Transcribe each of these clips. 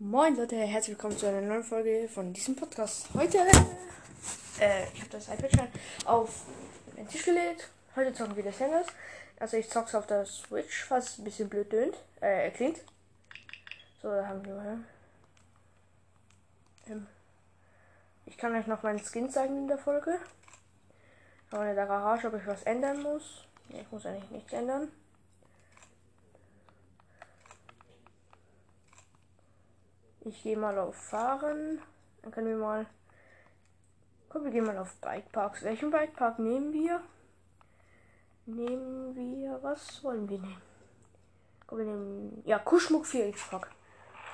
Moin Leute, herzlich willkommen zu einer neuen Folge von diesem Podcast. Heute, äh, ich habe das iPad schon auf den Tisch gelegt. Heute zocken wir das Handles. Also ich zock's auf der Switch, was ein bisschen blöd tönt, äh, klingt. So, da haben wir. Ähm, ich kann euch noch meinen Skin zeigen in der Folge. Aber in der Garage, ob ich was ändern muss. Nee, ich muss eigentlich nichts ändern. Ich gehe mal auf Fahren. Dann können wir mal. Komm, wir gehen mal auf Bikeparks. Welchen Bikepark nehmen wir? Nehmen wir. Was wollen wir nehmen? Komm, wir nehmen. Ja, Kuschmuck 4 x Park.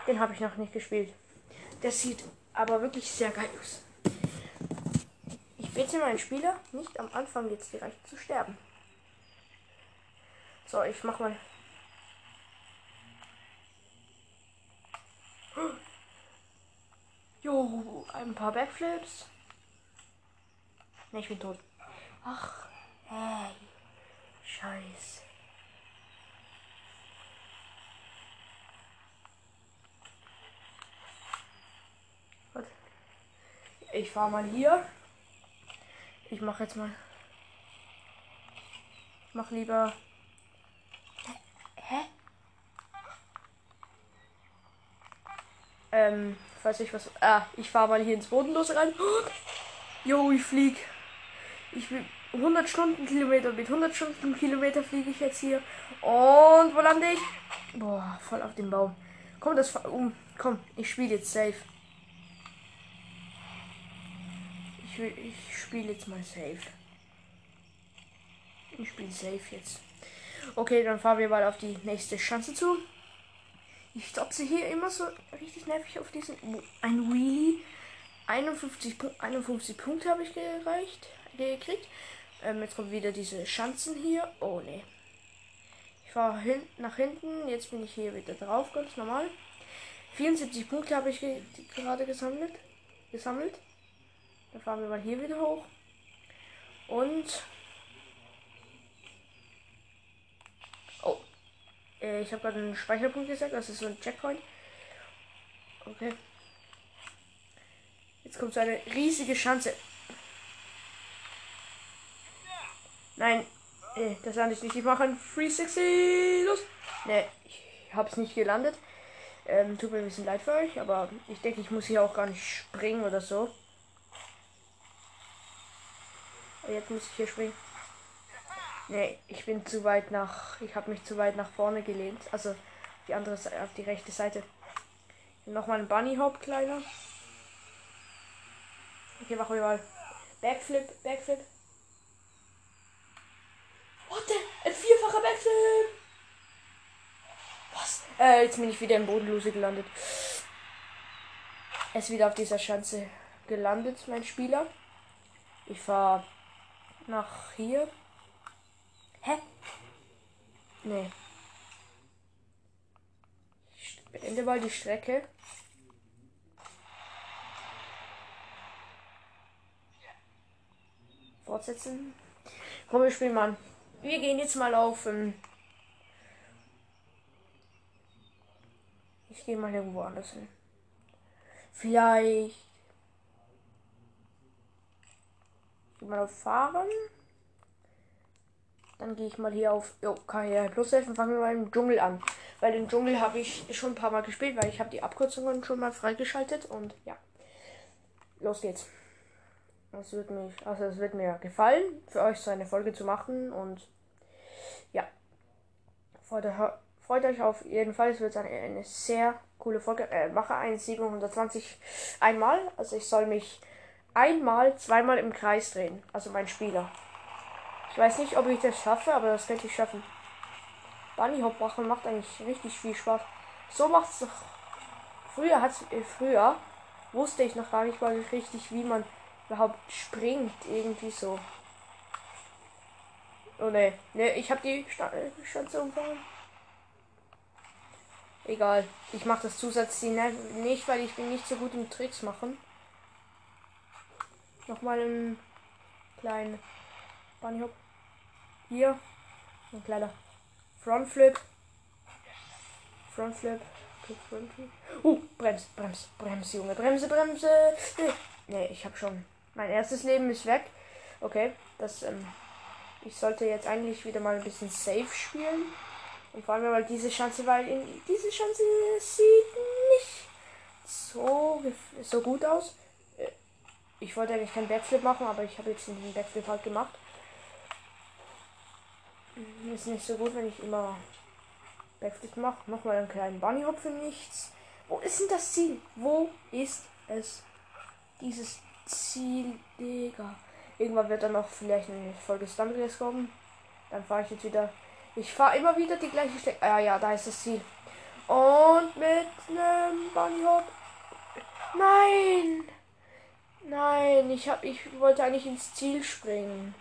Den habe ich noch nicht gespielt. Der sieht aber wirklich sehr geil aus. Ich bitte meinen Spieler nicht am Anfang jetzt direkt zu sterben. So, ich mach mal Jo, ein paar Backflips. Ne, ich bin tot. Ach, hey. Scheiße. Ich fahr mal hier. Ich mache jetzt mal. Ich mach lieber. Hä? Ähm, weiß ich was. Ah, ich fahre mal hier ins Bodenlose rein. Jo, ich flieg. Ich will 100 Stundenkilometer. Mit 100 Stundenkilometer fliege ich jetzt hier. Und wo lande ich? Boah, voll auf den Baum. Komm, das um. Komm, ich spiele jetzt safe. Ich, ich spiele jetzt mal safe. Ich spiele safe jetzt. Okay, dann fahren wir mal auf die nächste Chance zu. Ich stopse hier immer so richtig nervig auf diesen. Ein Wheelie. 51, 51 Punkte habe ich gereicht, gekriegt. Ähm, jetzt kommt wieder diese Schanzen hier. Oh ne. Ich fahre hin, nach hinten. Jetzt bin ich hier wieder drauf, ganz normal. 74 Punkte habe ich ge gerade gesammelt. gesammelt. Dann fahren wir mal hier wieder hoch. Und Äh, ich habe gerade einen Speicherpunkt gesagt, das ist so ein Checkpoint. Okay. Jetzt kommt so eine riesige Schanze. Nein, äh, das lande ich nicht. Ich mache ein 360. Los! Ne, ich habe es nicht gelandet. Ähm, tut mir ein bisschen leid für euch, aber ich denke, ich muss hier auch gar nicht springen oder so. Jetzt muss ich hier springen. Nee, ich bin zu weit nach. Ich habe mich zu weit nach vorne gelehnt. Also die andere auf die rechte Seite. Nochmal ein Bunny Hop, kleiner. Okay, machen wir mal. Backflip, Backflip. What the? Ein vierfacher Backflip! Was? Äh, jetzt bin ich wieder im Bodenlose gelandet. Er ist wieder auf dieser Schanze gelandet, mein Spieler. Ich fahre nach hier. Hä? Nee. Ich beende mal die Strecke. Fortsetzen. Komm, wir spielen mal. Wir gehen jetzt mal auf. Ähm ich gehe mal irgendwo anders hin. Vielleicht. Ich gehe mal auf Fahren. Dann gehe ich mal hier auf Karriere Plus helfen. Fangen wir mal im Dschungel an. Weil den Dschungel habe ich schon ein paar Mal gespielt, weil ich habe die Abkürzungen schon mal freigeschaltet. Und ja, los geht's. Es wird mich, also es wird mir gefallen, für euch so eine Folge zu machen. Und ja, freut euch, freut euch auf jeden Fall. Es wird eine, eine sehr coole Folge. Äh, mache ein 720 einmal. Also ich soll mich einmal, zweimal im Kreis drehen. Also mein Spieler. Ich weiß nicht, ob ich das schaffe, aber das könnte ich schaffen. Bunny Hop machen macht eigentlich richtig viel Spaß. So macht es doch. Früher hat äh, früher wusste ich noch gar nicht mal richtig, wie man überhaupt springt. Irgendwie so. Oh ne, ne, ich habe die Stanze umfangen. Egal, ich mache das Zusatzziel nicht, weil ich bin nicht so gut im Tricks machen. Nochmal einen kleinen Bunny Hop. Hier. Ein kleiner Frontflip. Frontflip. Frontflip. Uh, Bremse, Bremse, Bremse, Junge. Bremse, Bremse. Nee, ich habe schon. Mein erstes Leben ist weg. Okay, das, ähm, ich sollte jetzt eigentlich wieder mal ein bisschen safe spielen. Und vor allem, weil diese Chance, weil in, diese Chance sieht nicht so, so gut aus. Äh, ich wollte eigentlich keinen Backflip machen, aber ich habe jetzt den Backflip halt gemacht. Ist nicht so gut, wenn ich immer Backflip mache. Nochmal einen kleinen Bunny Hop für nichts. Wo ist denn das Ziel? Wo ist es? Dieses Ziel, Digga. Irgendwann wird dann noch vielleicht eine Folge Stumblegrace kommen. Dann fahre ich jetzt wieder. Ich fahre immer wieder die gleiche Strecke. Ah ja, da ist das Ziel. Und mit einem Bunny Hop. Nein! Nein, ich hab, ich wollte eigentlich ins Ziel springen.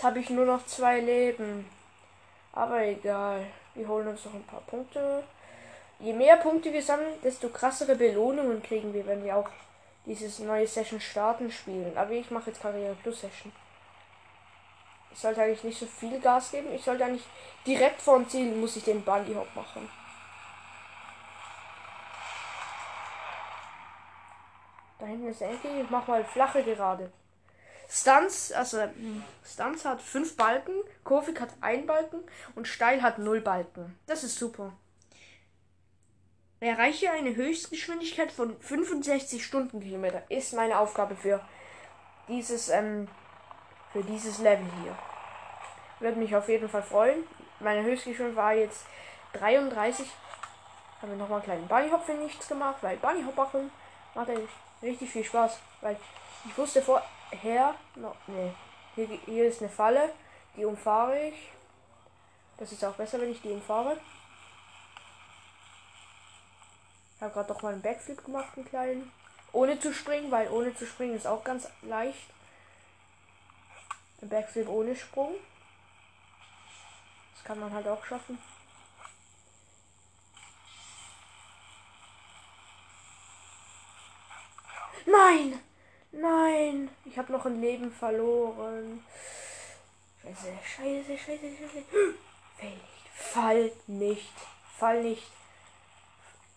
Jetzt habe ich nur noch zwei Leben. Aber egal. Wir holen uns noch ein paar Punkte. Je mehr Punkte wir sammeln, desto krassere Belohnungen kriegen wir, wenn wir auch dieses neue Session starten spielen. Aber ich mache jetzt Karriere Plus Session. Ich sollte eigentlich nicht so viel Gas geben. Ich sollte eigentlich direkt vor dem Ziel muss ich den Bunny Hop machen. Da hinten ist Enki. Ich mach mal flache gerade. Stunts, also hm, Stunts hat fünf Balken, Kurvik hat ein Balken und Steil hat null Balken. Das ist super. Erreiche eine Höchstgeschwindigkeit von 65 Stundenkilometer. Ist meine Aufgabe für dieses, ähm, für dieses Level hier. Würde mich auf jeden Fall freuen. Meine Höchstgeschwindigkeit war jetzt 33. Haben wir nochmal einen kleinen Bunnyhop für nichts gemacht, weil Bunnyhop machen macht eigentlich richtig viel Spaß. Weil ich wusste vorher, no, nee, hier, hier ist eine Falle, die umfahre ich. Das ist auch besser, wenn ich die umfahre. Ich habe gerade doch mal einen Backflip gemacht, einen kleinen. Ohne zu springen, weil ohne zu springen ist auch ganz leicht. Ein Backflip ohne Sprung. Das kann man halt auch schaffen. Nein! Nein! Ich habe noch ein Leben verloren. Scheiße, scheiße, scheiße, scheiße. Fall nicht. Fall nicht. Fall nicht.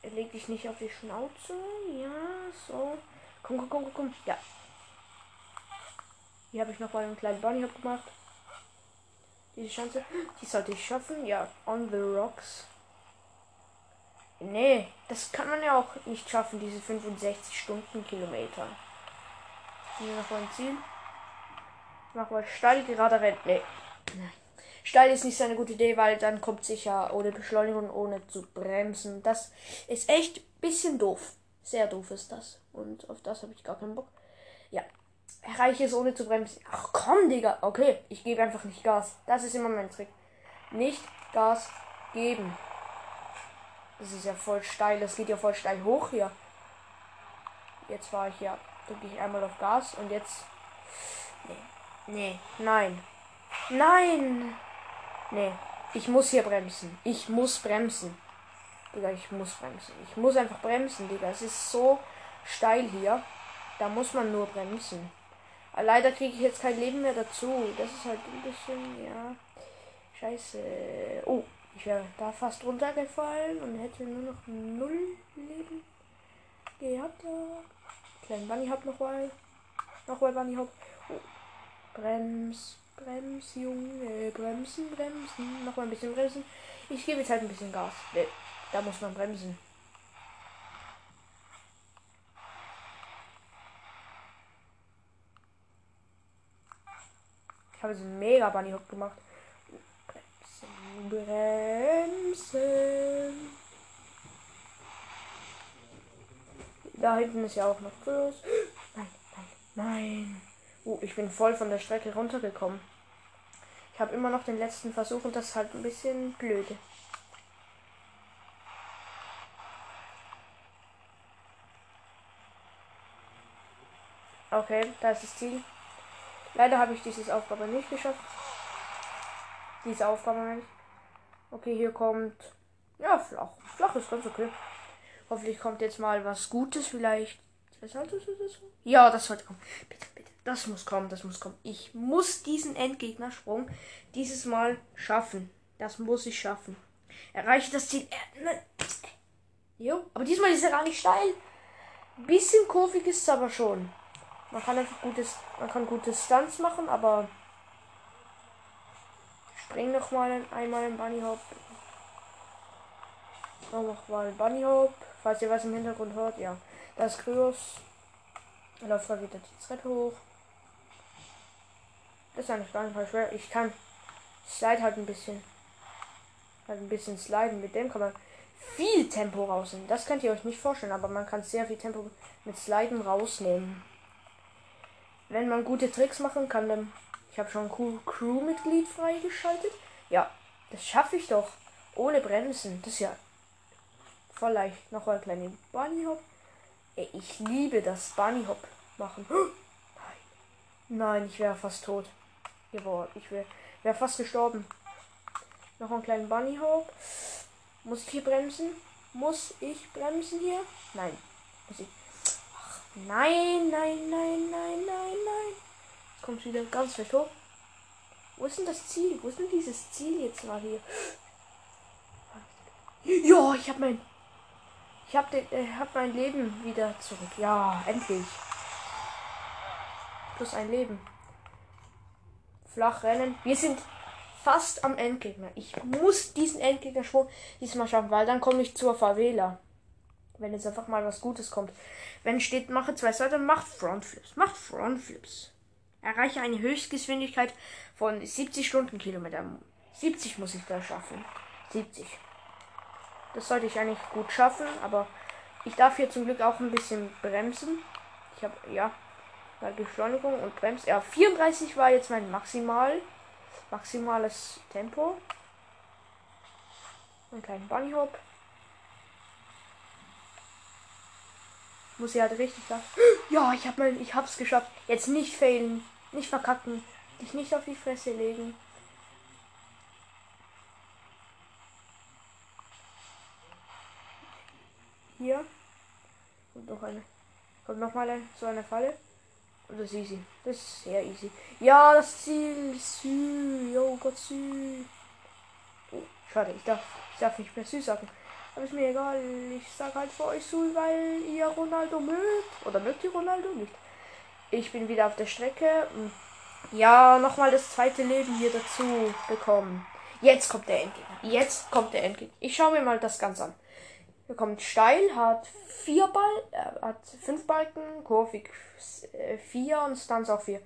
Leg dich nicht auf die Schnauze. Ja, so. Komm, komm, komm, komm. Ja. Hier habe ich noch mal einen kleinen Bunny gemacht. Diese Chance, die sollte ich schaffen. Ja, on the rocks. Nee, das kann man ja auch nicht schaffen, diese 65 Stundenkilometer. Hier mal ein Ziel. Mach mal steil gerade rennen. Nee. Nein. Steil ist nicht so eine gute Idee, weil dann kommt sicher ohne Beschleunigung, ohne zu bremsen. Das ist echt ein bisschen doof. Sehr doof ist das. Und auf das habe ich gar keinen Bock. Ja. Erreiche es ohne zu bremsen. Ach komm, Digga. Okay, ich gebe einfach nicht Gas. Das ist immer mein Trick. Nicht Gas geben. Das ist ja voll steil. Das geht ja voll steil hoch hier. Jetzt war ich ja. Drücke ich einmal auf Gas und jetzt. Nee. Nee. Nein. Nein. Nee, ich muss hier bremsen. Ich muss bremsen. Digga, ich muss bremsen. Ich muss einfach bremsen, Digga. Es ist so steil hier. Da muss man nur bremsen. Aber leider kriege ich jetzt kein Leben mehr dazu. Das ist halt ein bisschen, ja. Scheiße. Oh, ich wäre da fast runtergefallen und hätte nur noch null Leben gehabt. Kleinen Bunny Hop noch mal. Noch mal Bunny Hop. Oh. Brems. Brems, Junge. Bremsen, bremsen. Noch mal ein bisschen bremsen. Ich gebe jetzt halt ein bisschen Gas. Da muss man bremsen. Ich habe so einen mega Bunny Hook gemacht. Bremsen, bremsen. Da hinten ist ja auch noch Plus. Nein, nein, nein. Uh, ich bin voll von der Strecke runtergekommen. Ich habe immer noch den letzten Versuch und das ist halt ein bisschen blöde. Okay, da ist das Ziel. Leider habe ich diese Aufgabe nicht geschafft. Diese Aufgabe ich. Okay, hier kommt. Ja, flach. Flach ist ganz okay. Hoffentlich kommt jetzt mal was Gutes, vielleicht. Ja, das sollte kommen. Bitte, bitte. Das muss kommen, das muss kommen. Ich muss diesen Endgegnersprung dieses Mal schaffen. Das muss ich schaffen. Erreiche das Ziel. Äh. Jo, aber diesmal ist er gar nicht steil. Bisschen kurvig ist es aber schon. Man kann einfach gutes, man kann gute Stunts machen, aber spring noch mal einmal im Bunny Hop. Noch mal Bunny Hop. Falls ihr was im Hintergrund hört, ja. Das Kryos. Läuft gerade wieder die Treppe hoch. Das ist eigentlich gar nicht mal schwer. Ich kann slide halt ein bisschen. Halt ein bisschen sliden. Mit dem kann man viel Tempo rausnehmen. Das könnt ihr euch nicht vorstellen, aber man kann sehr viel Tempo mit Sliden rausnehmen. Wenn man gute Tricks machen kann, dann. Ich habe schon ein Crewmitglied freigeschaltet. Ja, das schaffe ich doch. Ohne Bremsen. Das ist ja voll leicht. Noch ein kleiner Bunny Hop. Ich liebe das Bunny Hop machen. Nein. Ich wäre fast tot. Ich wäre wär fast gestorben. Noch einen kleinen Bunny Hop. Muss ich hier bremsen? Muss ich bremsen hier? Nein. Muss ich. Ach, nein, nein, nein, nein, nein, nein. Jetzt kommt wieder ganz weit hoch. Wo ist denn das Ziel? Wo ist denn dieses Ziel jetzt mal hier? Ja, ich habe mein. Ich habe äh, hab mein Leben wieder zurück. Ja, endlich. Plus ein Leben. Flach rennen. Wir sind fast am Endgegner. Ich muss diesen Endgegner-Schwung diesmal schaffen, weil dann komme ich zur Favela. Wenn jetzt einfach mal was Gutes kommt. Wenn steht, mache zwei Seiten, macht Frontflips. Macht Frontflips. Erreiche eine Höchstgeschwindigkeit von 70 Stundenkilometer. 70 muss ich da schaffen. 70. Das sollte ich eigentlich gut schaffen, aber ich darf hier zum Glück auch ein bisschen bremsen. Ich habe, ja, Beschleunigung und Brems. Ja, 34 war jetzt mein Maximal maximales Tempo. Einen kleinen Bunny Hop. Muss ich halt richtig sagen. Ja, ich hab mein, ich hab's geschafft. Jetzt nicht failen, nicht verkacken, dich nicht auf die Fresse legen. Hier. Und noch eine. Kommt noch mal so eine Falle. Das ist easy. Das ist sehr easy. Ja, das Ziel. Sü. Oh Gott, Sü. Oh, schade, ich darf, ich darf nicht mehr Sü sagen. Aber ist mir egal. Ich sag halt für euch Sü, weil ihr Ronaldo mögt. Oder mögt ihr Ronaldo nicht? Ich bin wieder auf der Strecke. Ja, nochmal das zweite Leben hier dazu bekommen. Jetzt kommt der Endgegner. Jetzt kommt der Endgegner. Ich schaue mir mal das Ganze an. Er kommt steil, hat vier Ball, äh, hat fünf Balken, kurvig äh, vier und Stunts auch vier.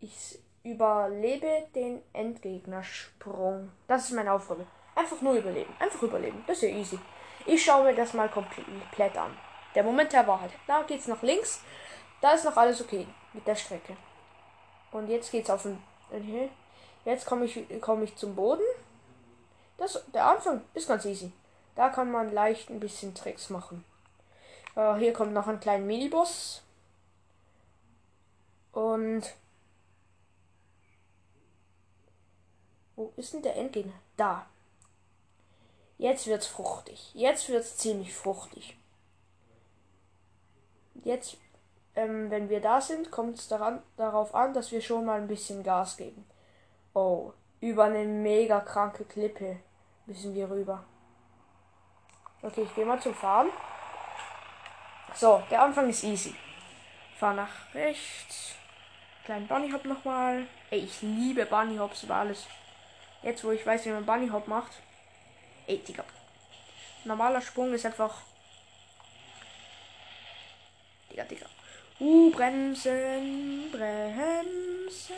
Ich überlebe den Endgegnersprung. Das ist meine Aufgabe. Einfach nur überleben. Einfach überleben. Das ist ja easy. Ich schaue mir das mal komplett an. Der Moment der Wahrheit. Da geht's nach links. Da ist noch alles okay mit der Strecke. Und jetzt geht's auf den. Jetzt komme ich, komm ich zum Boden. Das, der Anfang ist ganz easy. Da kann man leicht ein bisschen Tricks machen. Äh, hier kommt noch ein kleiner Miniboss. Und. Wo ist denn der Endgegner? Da. Jetzt wird's fruchtig. Jetzt wird's ziemlich fruchtig. Jetzt, ähm, wenn wir da sind, kommt es darauf an, dass wir schon mal ein bisschen Gas geben. Oh, über eine mega kranke Klippe müssen wir rüber. Okay, ich gehe mal zum Fahren. So, der Anfang ist easy. Fahr nach rechts. Kleinen Bunny Hop nochmal. Ey, ich liebe Bunny Hops über alles. Jetzt, wo ich weiß, wie man Bunny Hop macht. Ey, Digga. Normaler Sprung ist einfach. Digga, Digga. Uh, bremsen, bremsen,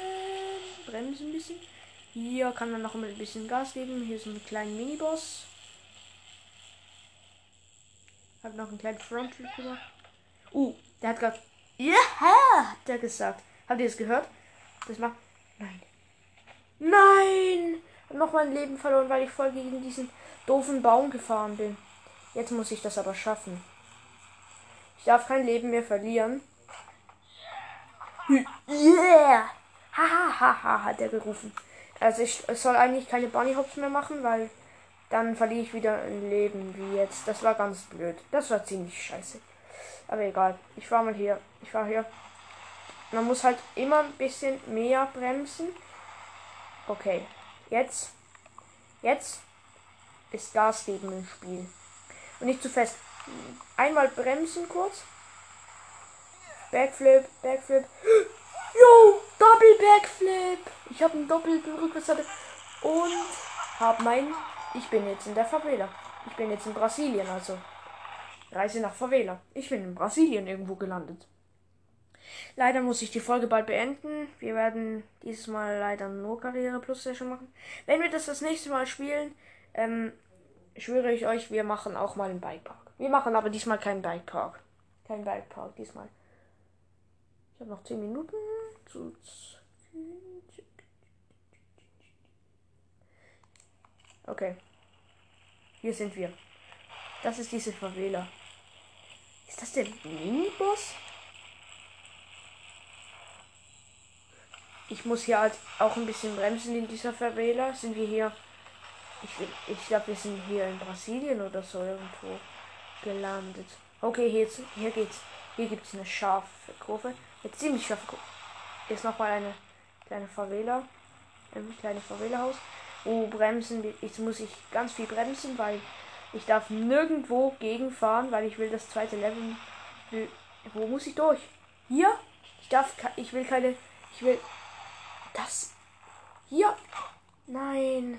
bremsen ein bisschen. Hier kann man noch ein bisschen Gas geben. Hier ist ein kleiner Miniboss. Hab noch einen kleinen Frontflip gemacht. Uh, der hat gerade. Ja, yeah, hat der gesagt. Habt ihr es gehört? Das macht. Nein. Nein! Hab noch mein Leben verloren, weil ich voll gegen diesen doofen Baum gefahren bin. Jetzt muss ich das aber schaffen. Ich darf kein Leben mehr verlieren. Yeah! Haha, haha, hat er gerufen. Also ich soll eigentlich keine Bunny Hops mehr machen, weil dann verliere ich wieder ein Leben, wie jetzt. Das war ganz blöd. Das war ziemlich scheiße. Aber egal. Ich war mal hier. Ich war hier. Man muss halt immer ein bisschen mehr bremsen. Okay. Jetzt. Jetzt ist Gas geben im Spiel. Und nicht zu fest. Einmal bremsen kurz. Backflip, Backflip. Yo, Double Backflip. Ich habe einen doppelten Rückwärtsseite und habe mein. Ich bin jetzt in der Favela. Ich bin jetzt in Brasilien, also. Reise nach Favela. Ich bin in Brasilien irgendwo gelandet. Leider muss ich die Folge bald beenden. Wir werden dieses Mal leider nur Karriere Plus Session machen. Wenn wir das das nächste Mal spielen, ähm, schwöre ich euch, wir machen auch mal einen Bikepark. Wir machen aber diesmal keinen Bikepark. Kein Bikepark diesmal. Ich habe noch 10 Minuten. Okay. Hier sind wir. Das ist diese Favela. Ist das der Miniboss? Ich muss hier halt auch ein bisschen bremsen in dieser Favela. Sind wir hier. Ich, ich glaube, wir sind hier in Brasilien oder so irgendwo gelandet. Okay, hier, hier geht's. Hier gibt es eine scharfe Kurve. Eine ziemlich scharfe Kurve. Ist nochmal eine kleine Favela. Ein kleines Favela-Haus. Oh, bremsen. Jetzt muss ich ganz viel bremsen, weil ich darf nirgendwo gegenfahren, weil ich will das zweite Level. Wo muss ich durch? Hier? Ich darf. Ich will keine. Ich will. Das. Hier. Nein.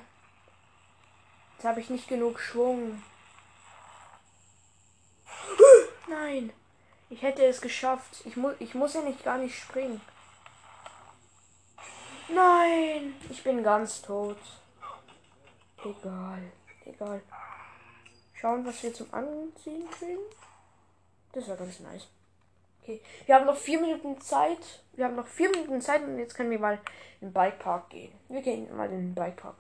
Jetzt habe ich nicht genug Schwung. Nein. Ich hätte es geschafft. Ich, mu ich muss ja nicht gar nicht springen. Nein. Ich bin ganz tot. Egal. Egal. Schauen, was wir zum Anziehen kriegen. Das war ganz nice. Okay. Wir haben noch vier Minuten Zeit. Wir haben noch vier Minuten Zeit und jetzt können wir mal in den Bikepark gehen. Wir gehen mal in den Bikepark.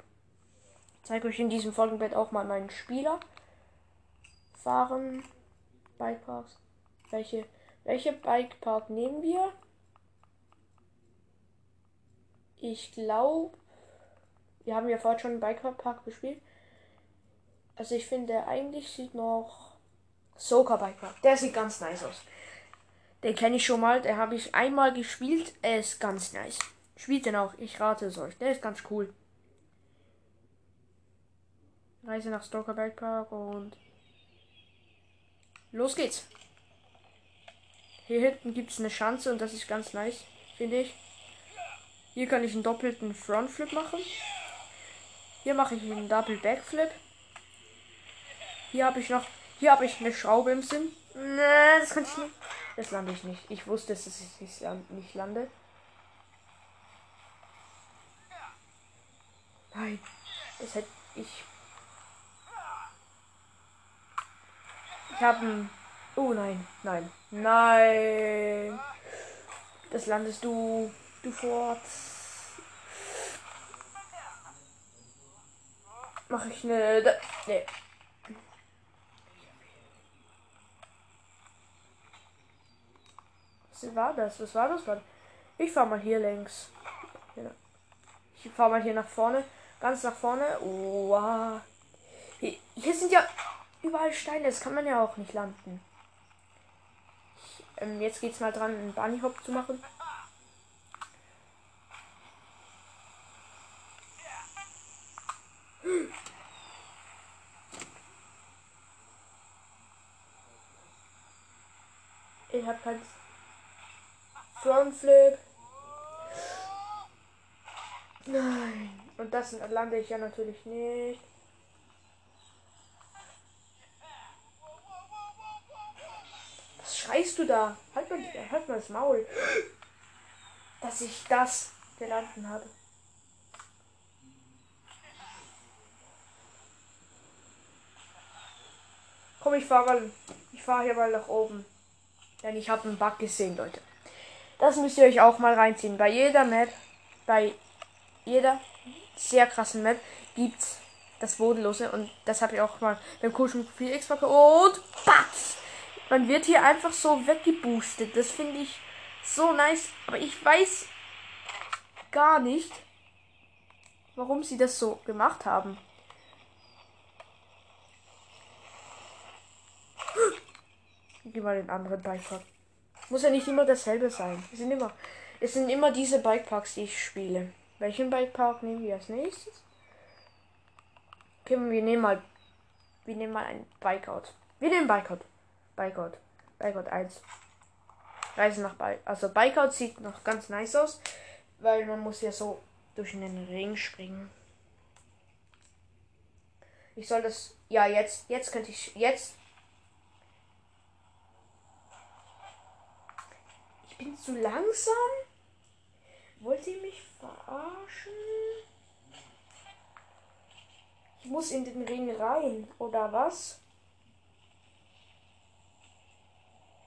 Ich zeige euch in diesem Folgenbett auch mal meinen Spieler. Fahren. Bikeparks. Welche, welche Bikepark nehmen wir? Ich glaube, wir haben ja vorhin schon einen Bikepark gespielt. Also ich finde, eigentlich sieht noch Soka Bikepark. Der sieht ganz nice aus. Den kenne ich schon mal. Der habe ich einmal gespielt. Er ist ganz nice. Spielt den auch. Ich rate es euch. Der ist ganz cool. Reise nach Stoker Bikepark und los geht's. Hier hinten gibt es eine Schanze und das ist ganz nice, finde ich. Hier kann ich einen doppelten Frontflip machen. Hier mache ich einen Double Backflip. Hier habe ich noch, hier habe ich eine Schraube im Sinn. Nee, das kann ich nicht. Das lande ich nicht. Ich wusste, dass ich nicht lande. Nein, das hätte ich. Ich habe ein. Oh nein, nein, nein. Das landest du, du fort. Mache ich eine. Nee. Was war das? Was war das? Ich fahr mal hier längs. Ich fahr mal hier nach vorne. Ganz nach vorne. Wow. Hier, hier sind ja überall Steine. Das kann man ja auch nicht landen. Ich, ähm, jetzt geht's mal dran, einen Bunny Hop zu machen. Ich hab kein Frontflip. Nein. Und das lande ich ja natürlich nicht. Was schreist du da? Halt mal, halt mal das Maul. Dass ich das gelanden habe. Komm, ich fahre mal. Ich fahre hier mal nach oben. Denn ich habe einen Bug gesehen, Leute. Das müsst ihr euch auch mal reinziehen. Bei jeder Map, bei jeder sehr krassen Map gibt's das Bodenlose und das habe ich auch mal beim Kuschen 4x und batz! Man wird hier einfach so weggeboostet. Das finde ich so nice. Aber ich weiß gar nicht, warum sie das so gemacht haben. Ich gehe mal den anderen Bikepark. Muss ja nicht immer dasselbe sein. Es sind immer, es sind immer diese Bikeparks, die ich spiele. Welchen Bikepark nehmen wir als nächstes? Okay, wir nehmen mal, wir nehmen mal ein Bikeout. Wir nehmen Bikot. Bikot. Bikot 1. Reise nach Bikot. Also Bikot sieht noch ganz nice aus, weil man muss ja so durch den Ring springen. Ich soll das. Ja, jetzt. Jetzt könnte ich. Jetzt. Bin zu langsam. Wollt ihr mich verarschen? Ich muss in den Ring rein, oder was?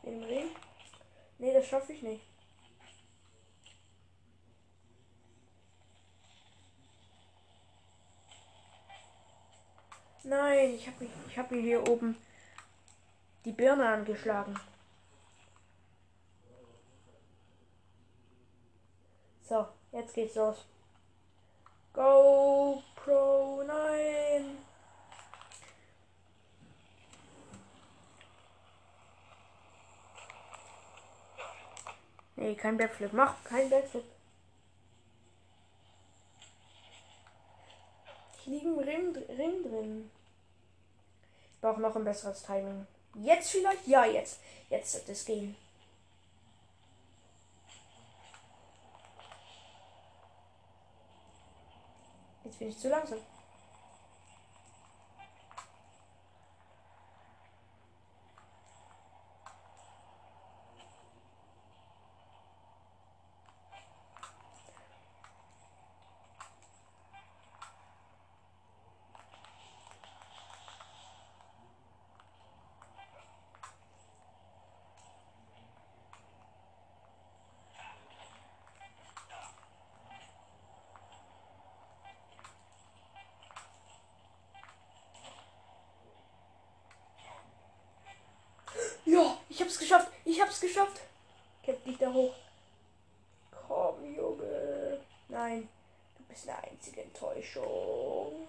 In den Ring? Nee, das schaffe ich nicht. Nein, ich habe ich hab mir hier oben die Birne angeschlagen. So, jetzt geht's los. GoPro, nein. Nee, kein Backflip. Mach kein Backflip. Ich liege im Ring, Ring drin. Ich brauche noch ein besseres Timing. Jetzt vielleicht? Ja, jetzt. Jetzt wird es gehen. Jetzt bin ich zu langsam. Ich hab's geschafft. Ich hab's geschafft. Kämpf dich da hoch. Komm, Junge. Nein. Du bist eine einzige Enttäuschung.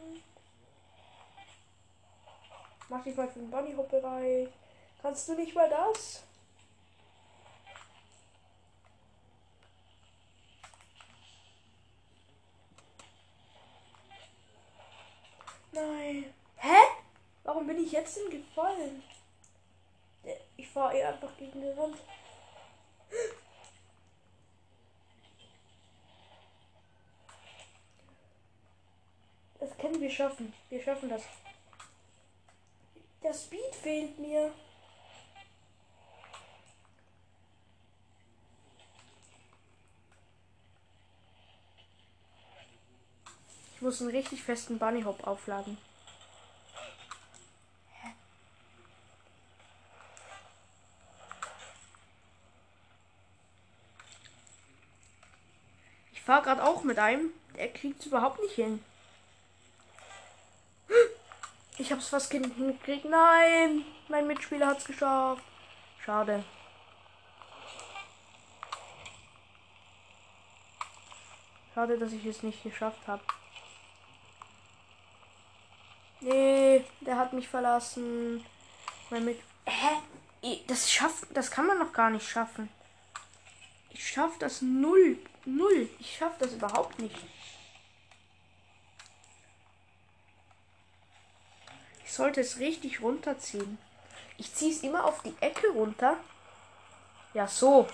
Mach dich mal für den Bunny bereit. Kannst du nicht mal das? Nein. Hä? Warum bin ich jetzt denn gefallen? Fahre eher einfach gegen die Wand. Das können wir schaffen. Wir schaffen das. Der Speed fehlt mir. Ich muss einen richtig festen Bunny Hop aufladen. Fahre gerade auch mit einem. Der kriegt es überhaupt nicht hin. Ich habe es fast hingekriegt. Nein, mein Mitspieler hat es geschafft. Schade. Schade, dass ich es nicht geschafft habe. Nee, der hat mich verlassen. Mein Mit Hä? Das schafft, das kann man noch gar nicht schaffen. Ich schaff das null Null. Ich schaff das überhaupt nicht. Ich sollte es richtig runterziehen. Ich ziehe es immer auf die Ecke runter. Ja, so.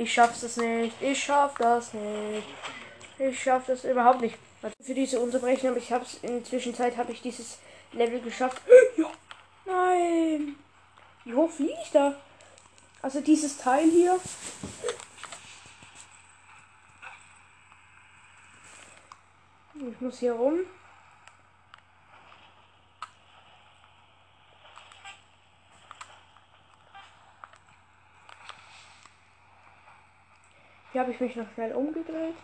Ich schaff's das nicht. Ich schaff das nicht. Ich schaff das überhaupt nicht. Also für diese Unterbrechung, aber ich hab's in der Zwischenzeit habe ich dieses Level geschafft. Ja. Nein. Wie hoch fliege ich da? Also dieses Teil hier. Ich muss hier rum. Habe ich mich noch schnell umgedreht.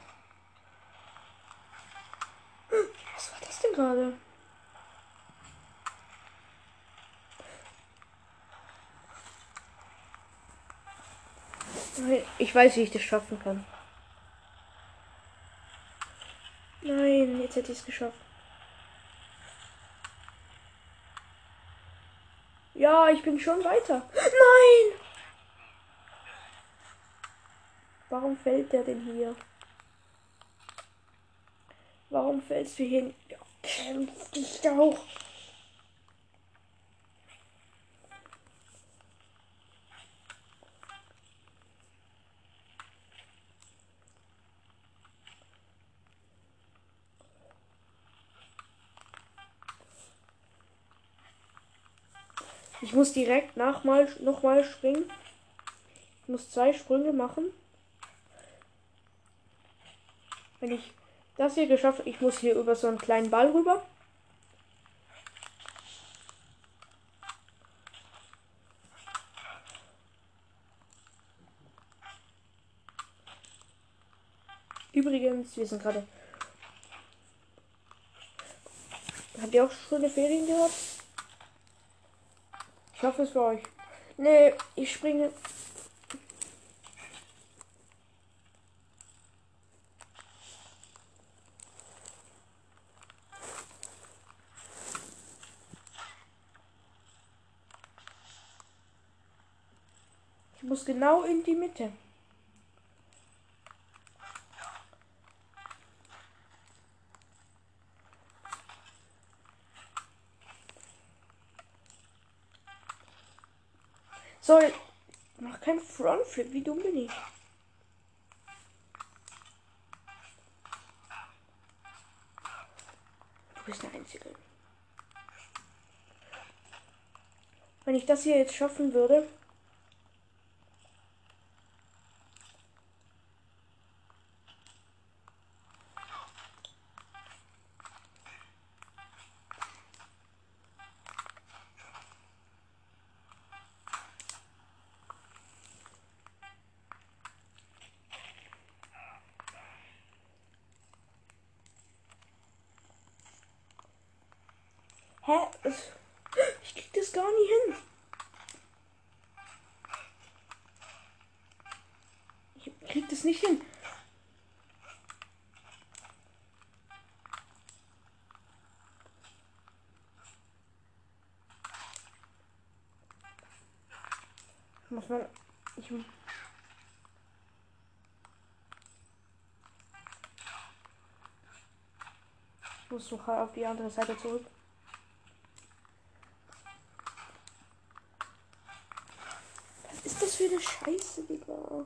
Was war das denn gerade? Ich weiß, wie ich das schaffen kann. Nein, jetzt hätte ich es geschafft. Ja, ich bin schon weiter. Nein! Warum fällt der denn hier? Warum fällst du hin? Ja, kämpf dich doch. Ich muss direkt nachmal nochmal springen. Ich muss zwei Sprünge machen. Wenn ich das hier geschafft habe, ich muss hier über so einen kleinen Ball rüber. Übrigens, wir sind gerade. Habt ihr auch schöne Ferien gehabt? Ich hoffe es für euch. Nee, ich springe. Muss genau in die Mitte. Soll. Mach kein Frontflip, wie dumm bin ich? Du bist der Einzige. Wenn ich das hier jetzt schaffen würde. Hä? Ich krieg das gar nie hin. Ich krieg das nicht hin. Muss man. Ich muss noch auf die andere Seite zurück. für eine Scheiße, Digga?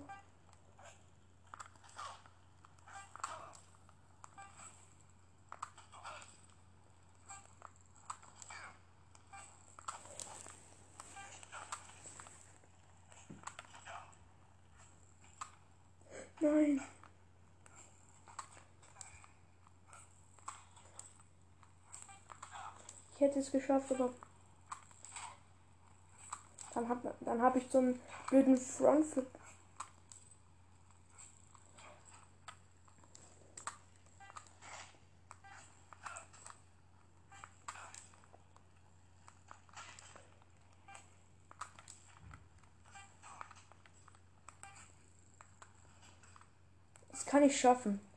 Nein. Ich hätte es geschafft, aber dann habe dann hab ich so einen blöden Frontflip. Das kann ich schaffen.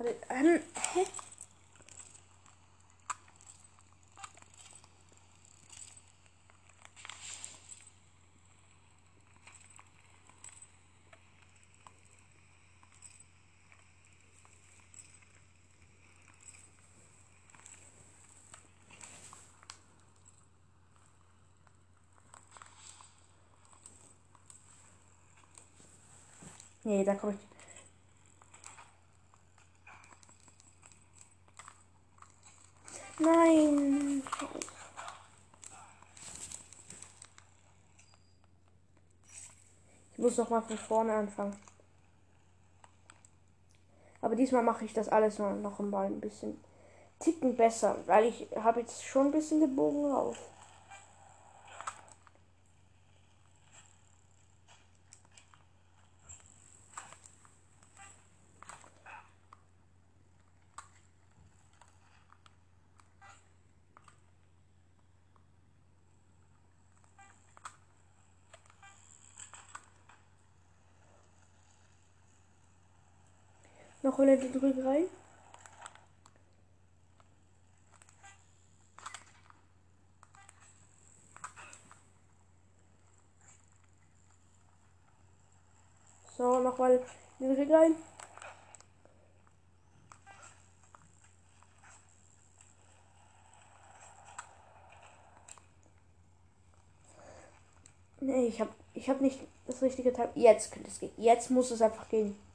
Ähm, hä? Nee, da komme ich. Nein. Ich muss noch mal von vorne anfangen. Aber diesmal mache ich das alles noch mal ein bisschen ticken besser, weil ich habe jetzt schon ein bisschen den Bogen Noch eine Drückerei. So, nochmal den Ring rein. Nee, ich habe ich hab nicht das richtige Teil. Jetzt könnte es gehen. Jetzt muss es einfach gehen.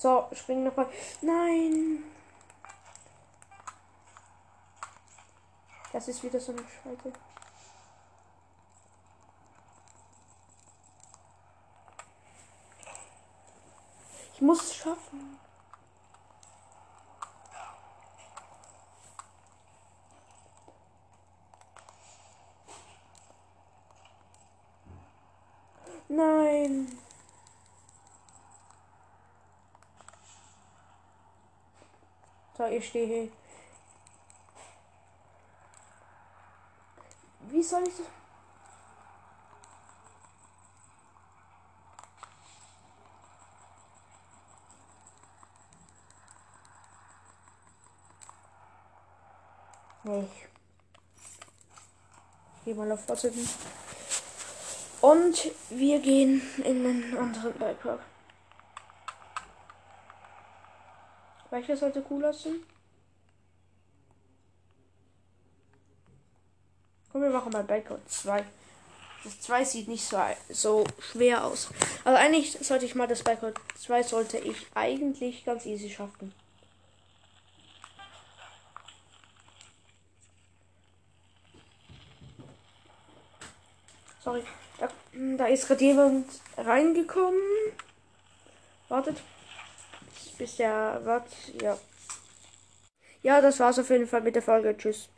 So, spring nochmal. Nein. Das ist wieder so eine Scheiße. Ich muss es schaffen. Nein. So, stehe. Wie soll ich das? Nee. Gehe mal auf Fortsetzen. Und wir gehen in den anderen Beitrag. Welcher sollte cool aussehen? Komm, wir machen mal Backward 2. Das 2 sieht nicht so, so schwer aus. Also eigentlich sollte ich mal das Backward 2 sollte ich eigentlich ganz easy schaffen. Sorry. Da, da ist gerade jemand reingekommen. Wartet bis der wird, ja. Ja, das war's auf jeden Fall mit der Folge. Tschüss.